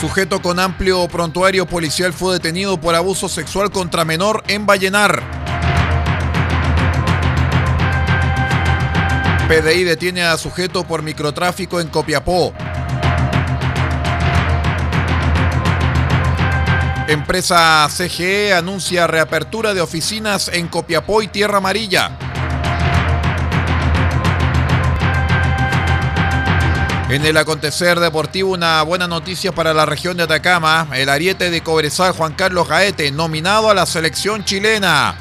Sujeto con amplio prontuario policial fue detenido por abuso sexual contra menor en Vallenar. PDI detiene a sujeto por microtráfico en Copiapó. Empresa CGE anuncia reapertura de oficinas en Copiapó y Tierra Amarilla. En el acontecer deportivo, una buena noticia para la región de Atacama. El ariete de Cobresal, Juan Carlos Gaete, nominado a la selección chilena.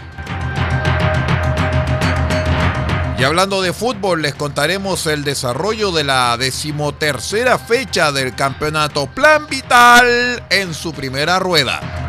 Y hablando de fútbol, les contaremos el desarrollo de la decimotercera fecha del campeonato Plan Vital en su primera rueda.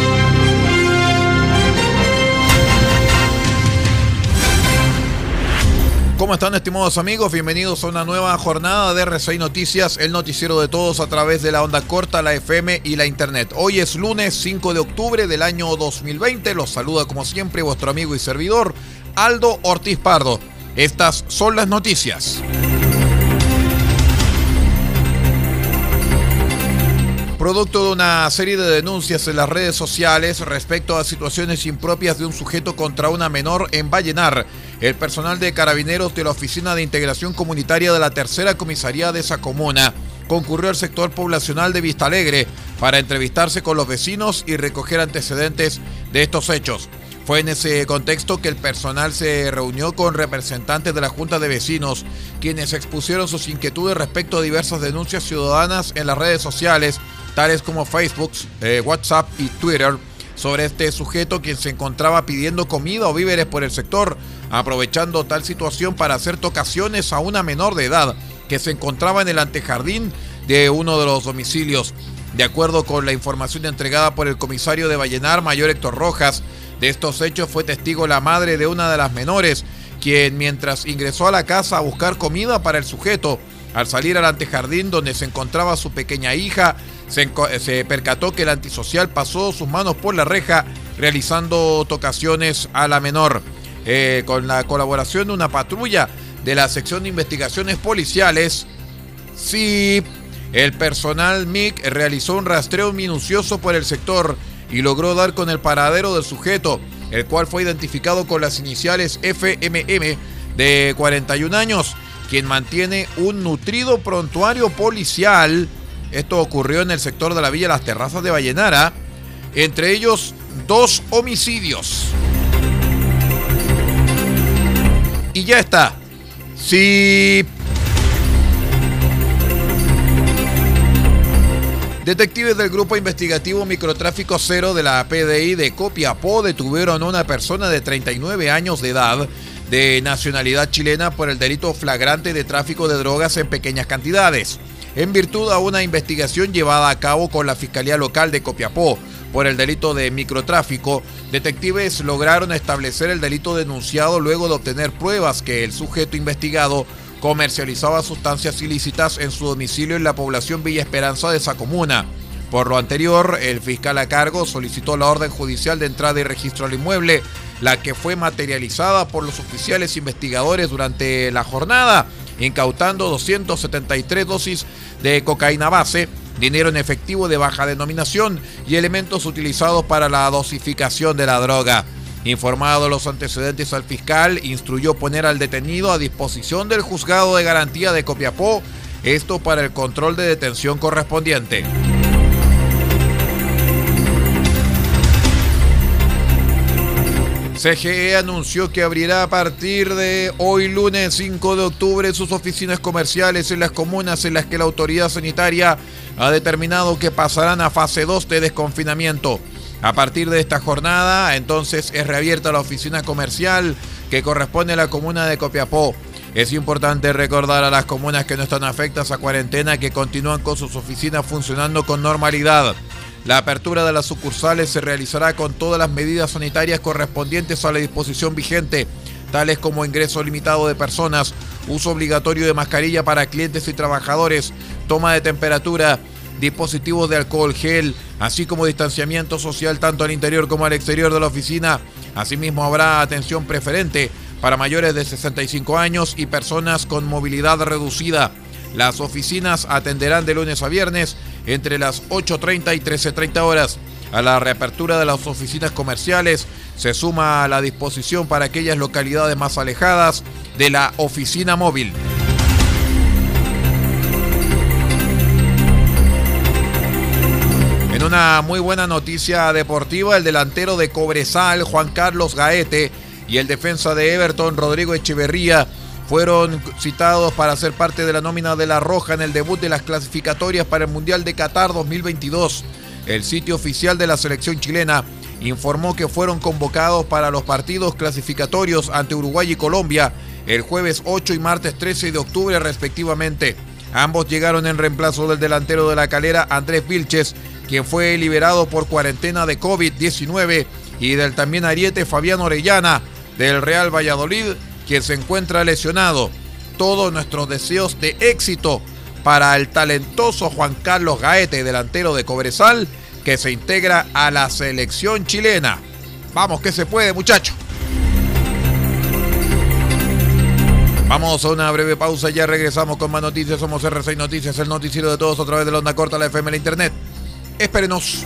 ¿Cómo están estimados amigos? Bienvenidos a una nueva jornada de R6 Noticias, el noticiero de todos a través de la onda corta, la FM y la internet. Hoy es lunes 5 de octubre del año 2020. Los saluda como siempre vuestro amigo y servidor Aldo Ortiz Pardo. Estas son las noticias. Producto de una serie de denuncias en las redes sociales respecto a situaciones impropias de un sujeto contra una menor en Vallenar, el personal de carabineros de la Oficina de Integración Comunitaria de la Tercera Comisaría de esa comuna concurrió al sector poblacional de Vista Alegre para entrevistarse con los vecinos y recoger antecedentes de estos hechos. Fue en ese contexto que el personal se reunió con representantes de la Junta de Vecinos, quienes expusieron sus inquietudes respecto a diversas denuncias ciudadanas en las redes sociales tales como Facebook, eh, WhatsApp y Twitter, sobre este sujeto quien se encontraba pidiendo comida o víveres por el sector, aprovechando tal situación para hacer tocaciones a una menor de edad que se encontraba en el antejardín de uno de los domicilios. De acuerdo con la información entregada por el comisario de Vallenar, mayor Héctor Rojas, de estos hechos fue testigo la madre de una de las menores, quien mientras ingresó a la casa a buscar comida para el sujeto, al salir al antejardín donde se encontraba su pequeña hija, se, percató que el antisocial pasó sus manos por la reja realizando tocaciones a la menor. Eh, con la colaboración de una patrulla de la sección de investigaciones policiales, sí, el personal MIC realizó un rastreo minucioso por el sector y logró dar con el paradero del sujeto, el cual fue identificado con las iniciales FMM de 41 años, quien mantiene un nutrido prontuario policial. Esto ocurrió en el sector de la Villa Las Terrazas de Vallenara, entre ellos dos homicidios. Y ya está. Si Detectives del Grupo Investigativo Microtráfico Cero de la PDI de Copiapó detuvieron a una persona de 39 años de edad de nacionalidad chilena por el delito flagrante de tráfico de drogas en pequeñas cantidades, en virtud a una investigación llevada a cabo con la Fiscalía Local de Copiapó por el delito de microtráfico, detectives lograron establecer el delito denunciado luego de obtener pruebas que el sujeto investigado comercializaba sustancias ilícitas en su domicilio en la población Villa Esperanza de esa comuna. Por lo anterior, el fiscal a cargo solicitó la orden judicial de entrada y registro al inmueble, la que fue materializada por los oficiales investigadores durante la jornada, incautando 273 dosis de cocaína base, dinero en efectivo de baja denominación y elementos utilizados para la dosificación de la droga. Informado los antecedentes al fiscal, instruyó poner al detenido a disposición del juzgado de garantía de Copiapó, esto para el control de detención correspondiente. CGE anunció que abrirá a partir de hoy lunes 5 de octubre sus oficinas comerciales en las comunas en las que la autoridad sanitaria ha determinado que pasarán a fase 2 de desconfinamiento. A partir de esta jornada, entonces es reabierta la oficina comercial que corresponde a la comuna de Copiapó. Es importante recordar a las comunas que no están afectas a cuarentena que continúan con sus oficinas funcionando con normalidad. La apertura de las sucursales se realizará con todas las medidas sanitarias correspondientes a la disposición vigente, tales como ingreso limitado de personas, uso obligatorio de mascarilla para clientes y trabajadores, toma de temperatura, dispositivos de alcohol gel, así como distanciamiento social tanto al interior como al exterior de la oficina. Asimismo habrá atención preferente para mayores de 65 años y personas con movilidad reducida. Las oficinas atenderán de lunes a viernes entre las 8.30 y 13.30 horas. A la reapertura de las oficinas comerciales se suma la disposición para aquellas localidades más alejadas de la oficina móvil. una muy buena noticia deportiva, el delantero de Cobresal, Juan Carlos Gaete, y el defensa de Everton, Rodrigo Echeverría, fueron citados para ser parte de la nómina de La Roja en el debut de las clasificatorias para el Mundial de Qatar 2022. El sitio oficial de la selección chilena informó que fueron convocados para los partidos clasificatorios ante Uruguay y Colombia el jueves 8 y martes 13 de octubre respectivamente. Ambos llegaron en reemplazo del delantero de la calera Andrés Vilches, quien fue liberado por cuarentena de COVID-19, y del también ariete Fabián Orellana, del Real Valladolid, quien se encuentra lesionado. Todos nuestros deseos de éxito para el talentoso Juan Carlos Gaete, delantero de Cobresal, que se integra a la selección chilena. Vamos que se puede, muchacho. Vamos a una breve pausa, ya regresamos con más noticias. Somos R6 Noticias, el noticiero de todos a través de la onda corta, la FM, la internet. Espérenos.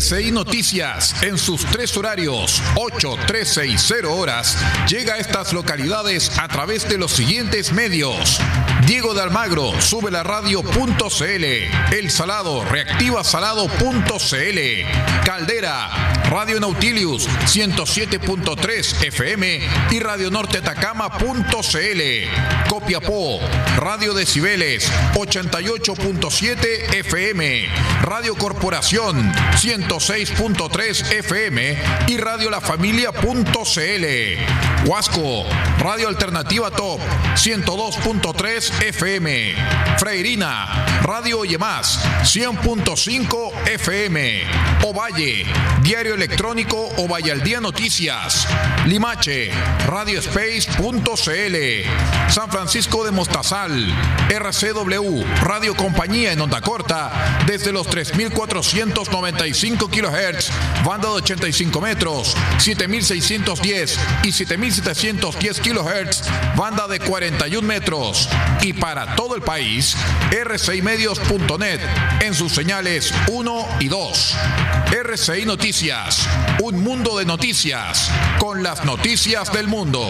RCI Noticias, en sus tres horarios, 8, 13 y 0 horas, llega a estas localidades a través de los siguientes medios. Diego de Almagro, sube la radio.cl. El Salado, reactiva salado.cl. Caldera, Radio Nautilius, 107.3 FM y Radio Norte Atacama.cl. Copiapó, Radio Decibeles, 88.7 FM. Radio Corporación, 106.3 FM y Radio La Familia.cl. Huasco, Radio Alternativa Top, 102.3 FM. Freirina, Radio Más, 100.5 FM. Ovalle, Diario Electrónico al Día Noticias. Limache, Radiospace.cl. San Francisco de Mostazal, RCW, Radio Compañía en onda corta, desde los 3.495 kHz, banda de 85 metros, 7.610 y 7.710 kHz, banda de 41 metros. Y para todo el país, rcimedios.net en sus señales 1 y 2. RCI Noticias, un mundo de noticias, con las noticias del mundo.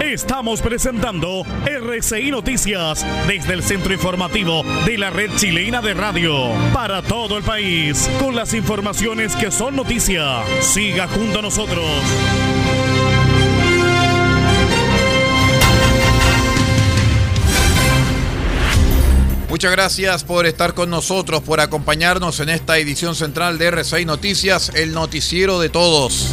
Estamos presentando RCI Noticias desde el centro informativo de la red chilena de radio para todo el país con las informaciones que son noticia. Siga junto a nosotros. Muchas gracias por estar con nosotros, por acompañarnos en esta edición central de RCI Noticias, el noticiero de todos.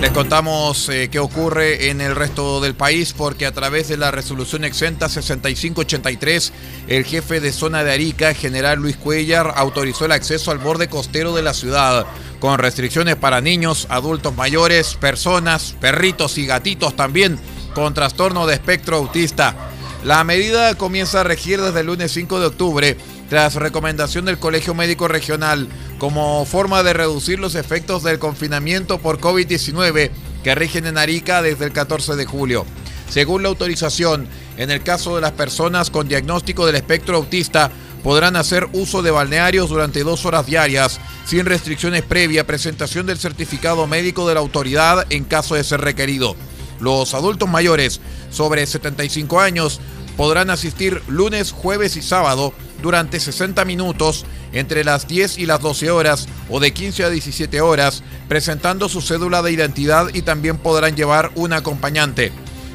Les contamos eh, qué ocurre en el resto del país porque a través de la resolución exenta 6583, el jefe de zona de Arica, general Luis Cuellar, autorizó el acceso al borde costero de la ciudad con restricciones para niños, adultos mayores, personas, perritos y gatitos también con trastorno de espectro autista. La medida comienza a regir desde el lunes 5 de octubre tras recomendación del Colegio Médico Regional como forma de reducir los efectos del confinamiento por COVID-19 que rigen en Arica desde el 14 de julio. Según la autorización, en el caso de las personas con diagnóstico del espectro autista, podrán hacer uso de balnearios durante dos horas diarias, sin restricciones previa presentación del certificado médico de la autoridad en caso de ser requerido. Los adultos mayores sobre 75 años podrán asistir lunes, jueves y sábado durante 60 minutos entre las 10 y las 12 horas o de 15 a 17 horas presentando su cédula de identidad y también podrán llevar un acompañante.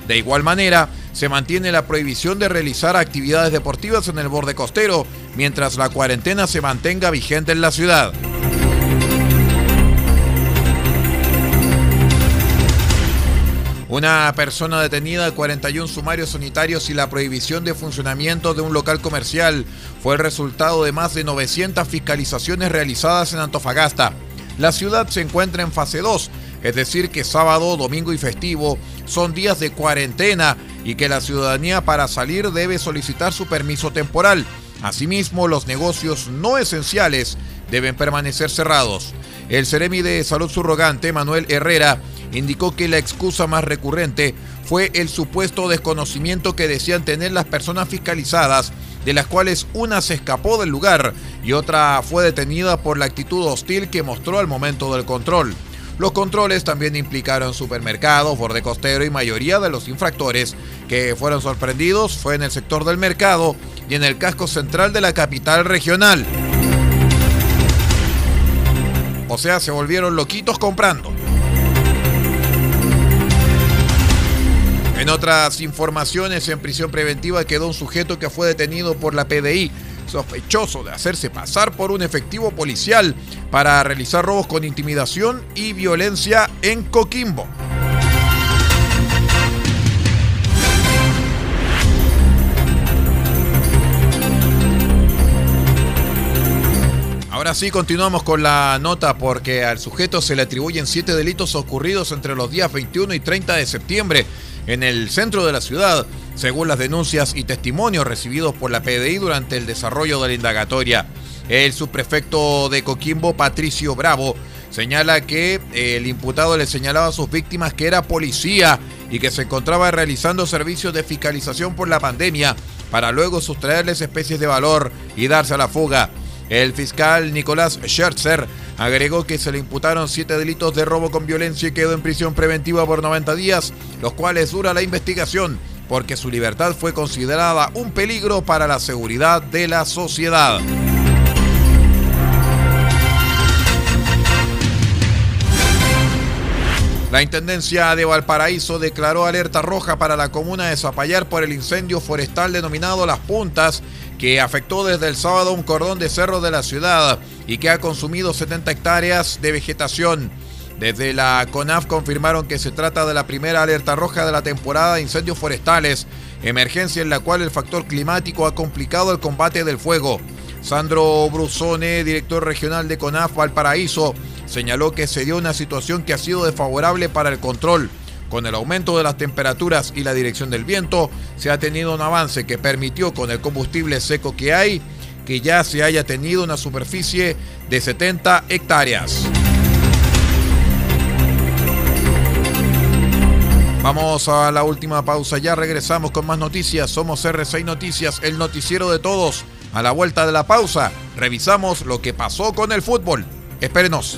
De igual manera, se mantiene la prohibición de realizar actividades deportivas en el borde costero mientras la cuarentena se mantenga vigente en la ciudad. Una persona detenida, 41 sumarios unitarios y la prohibición de funcionamiento de un local comercial fue el resultado de más de 900 fiscalizaciones realizadas en Antofagasta. La ciudad se encuentra en fase 2, es decir, que sábado, domingo y festivo son días de cuarentena y que la ciudadanía para salir debe solicitar su permiso temporal. Asimismo, los negocios no esenciales deben permanecer cerrados. El Ceremi de Salud Surrogante, Manuel Herrera, indicó que la excusa más recurrente fue el supuesto desconocimiento que decían tener las personas fiscalizadas, de las cuales una se escapó del lugar y otra fue detenida por la actitud hostil que mostró al momento del control. Los controles también implicaron supermercados, borde costero y mayoría de los infractores que fueron sorprendidos fue en el sector del mercado y en el casco central de la capital regional. O sea, se volvieron loquitos comprando. En otras informaciones, en prisión preventiva quedó un sujeto que fue detenido por la PDI, sospechoso de hacerse pasar por un efectivo policial para realizar robos con intimidación y violencia en Coquimbo. Ahora sí, continuamos con la nota porque al sujeto se le atribuyen siete delitos ocurridos entre los días 21 y 30 de septiembre en el centro de la ciudad, según las denuncias y testimonios recibidos por la PDI durante el desarrollo de la indagatoria. El subprefecto de Coquimbo, Patricio Bravo, señala que eh, el imputado le señalaba a sus víctimas que era policía y que se encontraba realizando servicios de fiscalización por la pandemia para luego sustraerles especies de valor y darse a la fuga. El fiscal Nicolás Scherzer agregó que se le imputaron siete delitos de robo con violencia y quedó en prisión preventiva por 90 días, los cuales dura la investigación porque su libertad fue considerada un peligro para la seguridad de la sociedad. La Intendencia de Valparaíso declaró alerta roja para la comuna de Zapallar por el incendio forestal denominado Las Puntas, que afectó desde el sábado un cordón de cerro de la ciudad y que ha consumido 70 hectáreas de vegetación. Desde la CONAF confirmaron que se trata de la primera alerta roja de la temporada de incendios forestales, emergencia en la cual el factor climático ha complicado el combate del fuego. Sandro Brusone, director regional de CONAF Valparaíso, señaló que se dio una situación que ha sido desfavorable para el control. Con el aumento de las temperaturas y la dirección del viento, se ha tenido un avance que permitió con el combustible seco que hay, que ya se haya tenido una superficie de 70 hectáreas. Vamos a la última pausa, ya regresamos con más noticias. Somos R6 Noticias, el noticiero de todos. A la vuelta de la pausa, revisamos lo que pasó con el fútbol. Espérenos.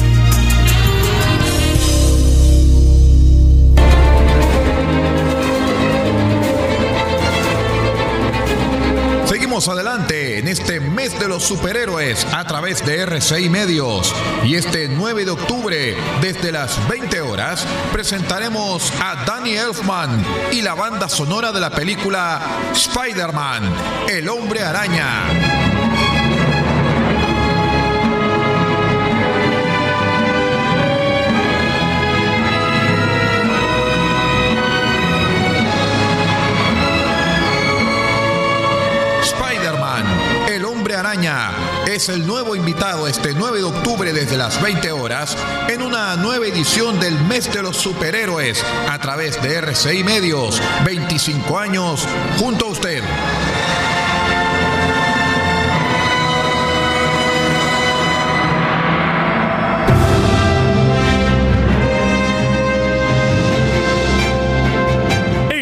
Adelante en este mes de los superhéroes a través de RCI Medios. Y este 9 de octubre, desde las 20 horas, presentaremos a Danny Elfman y la banda sonora de la película Spider-Man, El Hombre Araña. Es el nuevo invitado este 9 de octubre desde las 20 horas en una nueva edición del Mes de los Superhéroes a través de RCI Medios. 25 años junto a usted.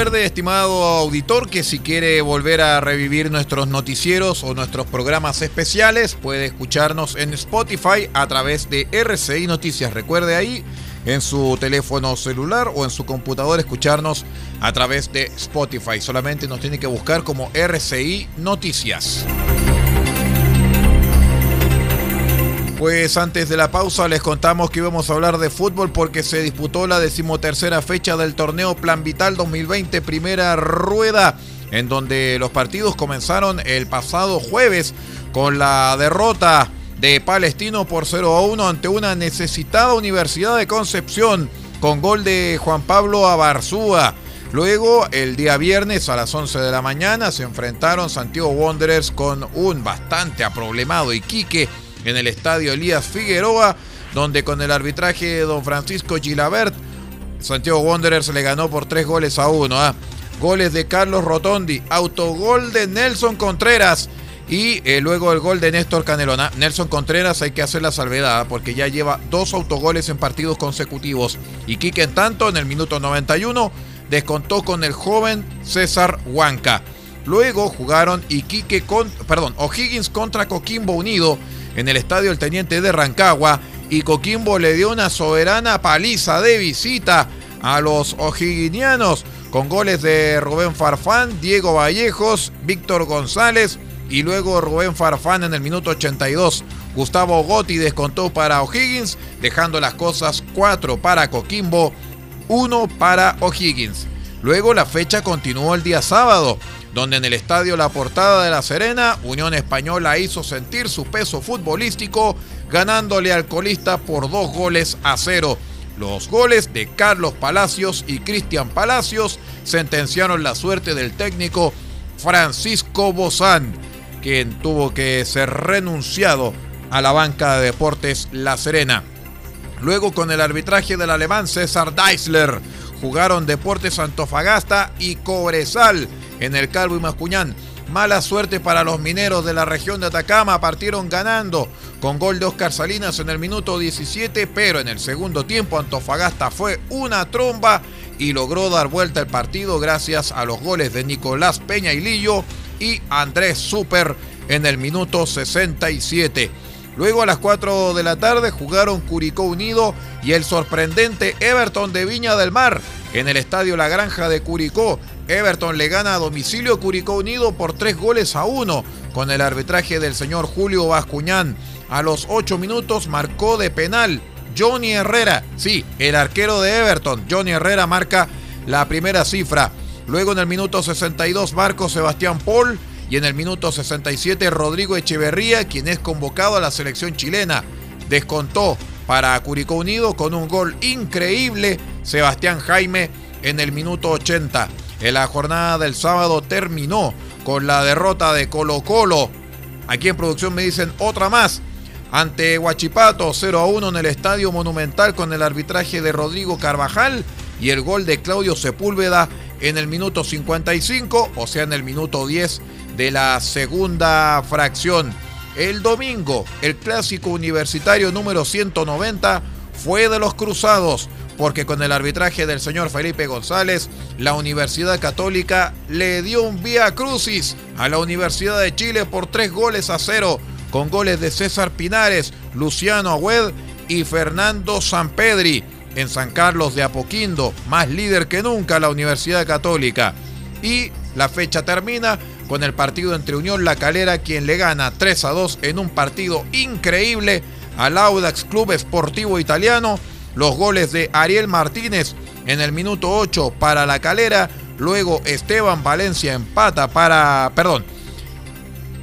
Recuerde, estimado auditor, que si quiere volver a revivir nuestros noticieros o nuestros programas especiales, puede escucharnos en Spotify a través de RCI Noticias. Recuerde ahí en su teléfono celular o en su computadora escucharnos a través de Spotify. Solamente nos tiene que buscar como RCI Noticias. Pues antes de la pausa les contamos que íbamos a hablar de fútbol porque se disputó la decimotercera fecha del torneo Plan Vital 2020, primera rueda en donde los partidos comenzaron el pasado jueves con la derrota de Palestino por 0 a 1 ante una necesitada Universidad de Concepción con gol de Juan Pablo Abarzúa. Luego, el día viernes a las 11 de la mañana, se enfrentaron Santiago Wanderers con un bastante aproblemado Iquique en el estadio Elías Figueroa, donde con el arbitraje de don Francisco Gilabert, Santiago Wanderers le ganó por tres goles a uno. ¿ah? Goles de Carlos Rotondi, autogol de Nelson Contreras y eh, luego el gol de Néstor Canelona. Nelson Contreras hay que hacer la salvedad porque ya lleva dos autogoles en partidos consecutivos. Y Quique en tanto en el minuto 91 descontó con el joven César Huanca. Luego jugaron Iquique con, perdón, O'Higgins contra Coquimbo Unido en el estadio El Teniente de Rancagua y Coquimbo le dio una soberana paliza de visita a los O'Higginianos con goles de Rubén Farfán, Diego Vallejos, Víctor González y luego Rubén Farfán en el minuto 82. Gustavo Gotti descontó para O'Higgins, dejando las cosas 4 para Coquimbo, 1 para O'Higgins. Luego la fecha continuó el día sábado, donde en el estadio La Portada de La Serena, Unión Española hizo sentir su peso futbolístico, ganándole al colista por dos goles a cero. Los goles de Carlos Palacios y Cristian Palacios sentenciaron la suerte del técnico Francisco Bozán quien tuvo que ser renunciado a la banca de deportes La Serena. Luego con el arbitraje del alemán César Deisler jugaron Deportes Antofagasta y Cobresal en el Calvo y Mascuñán. Mala suerte para los mineros de la región de Atacama, partieron ganando con gol de Oscar Salinas en el minuto 17, pero en el segundo tiempo Antofagasta fue una tromba y logró dar vuelta el partido gracias a los goles de Nicolás Peña y Lillo y Andrés Super en el minuto 67. Luego a las 4 de la tarde jugaron Curicó Unido y el sorprendente Everton de Viña del Mar en el estadio La Granja de Curicó. Everton le gana a domicilio Curicó Unido por 3 goles a 1 con el arbitraje del señor Julio Bascuñán. A los 8 minutos marcó de penal Johnny Herrera. Sí, el arquero de Everton. Johnny Herrera marca la primera cifra. Luego en el minuto 62 Marco Sebastián Paul y en el minuto 67 Rodrigo Echeverría, quien es convocado a la selección chilena. Descontó para Curicó Unido con un gol increíble Sebastián Jaime en el minuto 80. En la jornada del sábado terminó con la derrota de Colo Colo. Aquí en producción me dicen otra más. Ante Huachipato 0 a 1 en el Estadio Monumental con el arbitraje de Rodrigo Carvajal y el gol de Claudio Sepúlveda en el minuto 55, o sea, en el minuto 10 de la segunda fracción. El domingo, el clásico universitario número 190 fue de los Cruzados, porque con el arbitraje del señor Felipe González, la Universidad Católica le dio un vía crucis a la Universidad de Chile por tres goles a cero, con goles de César Pinares, Luciano Agüed y Fernando Sampedri en San Carlos de Apoquindo, más líder que nunca la Universidad Católica. Y la fecha termina con el partido entre Unión La Calera, quien le gana 3 a 2 en un partido increíble al Audax Club Esportivo Italiano. Los goles de Ariel Martínez en el minuto 8 para La Calera. Luego Esteban Valencia empata para. Perdón.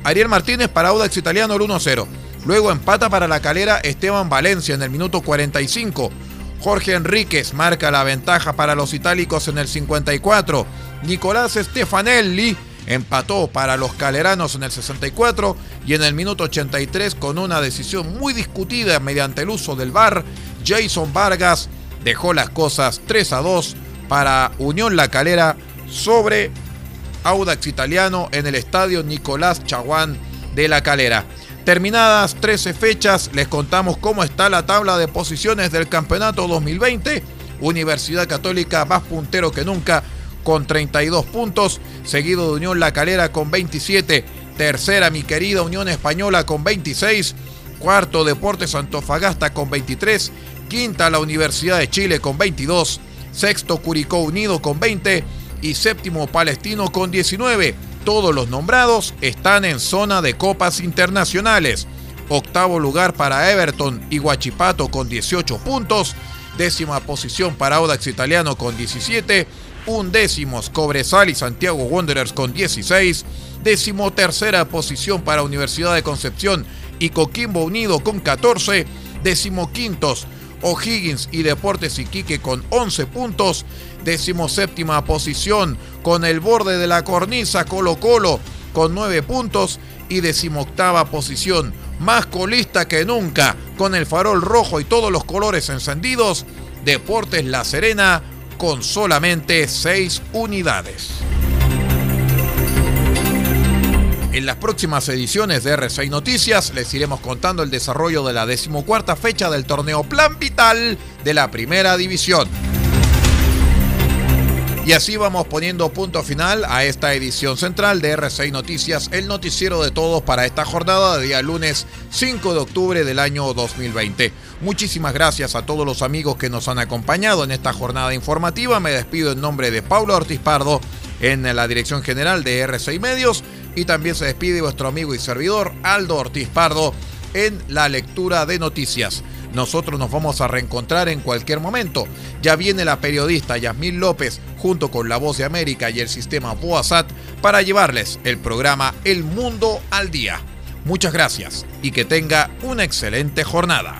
Ariel Martínez para Audax Italiano el 1-0. Luego empata para La Calera Esteban Valencia en el minuto 45. Jorge Enríquez marca la ventaja para los itálicos en el 54. Nicolás Stefanelli empató para los caleranos en el 64 y en el minuto 83 con una decisión muy discutida mediante el uso del VAR, Jason Vargas dejó las cosas 3 a 2 para Unión La Calera sobre Audax Italiano en el estadio Nicolás Chaguán de La Calera. Terminadas 13 fechas, les contamos cómo está la tabla de posiciones del campeonato 2020. Universidad Católica más puntero que nunca con 32 puntos, seguido de Unión La Calera con 27, tercera mi querida Unión Española con 26, cuarto Deportes Antofagasta con 23, quinta la Universidad de Chile con 22, sexto Curicó Unido con 20 y séptimo Palestino con 19. Todos los nombrados están en zona de copas internacionales. Octavo lugar para Everton y Guachipato con 18 puntos. Décima posición para Audax Italiano con 17. Undécimos Cobresal y Santiago Wanderers con 16, decimotercera posición para Universidad de Concepción y Coquimbo Unido con 14, decimoquintos O'Higgins y Deportes Iquique con 11 puntos, decimoséptima posición con el borde de la cornisa Colo Colo con 9 puntos. Y decimoctava posición más colista que nunca con el farol rojo y todos los colores encendidos, Deportes La Serena con solamente 6 unidades. En las próximas ediciones de R6 Noticias les iremos contando el desarrollo de la decimocuarta fecha del torneo Plan Vital de la Primera División. Y así vamos poniendo punto final a esta edición central de R6 Noticias, el noticiero de todos para esta jornada de día lunes 5 de octubre del año 2020. Muchísimas gracias a todos los amigos que nos han acompañado en esta jornada informativa. Me despido en nombre de Paulo Ortiz Pardo en la dirección general de R6 Medios y también se despide vuestro amigo y servidor Aldo Ortiz Pardo en la lectura de noticias. Nosotros nos vamos a reencontrar en cualquier momento. Ya viene la periodista Yasmín López junto con La Voz de América y el sistema Boasat para llevarles el programa El Mundo al Día. Muchas gracias y que tenga una excelente jornada.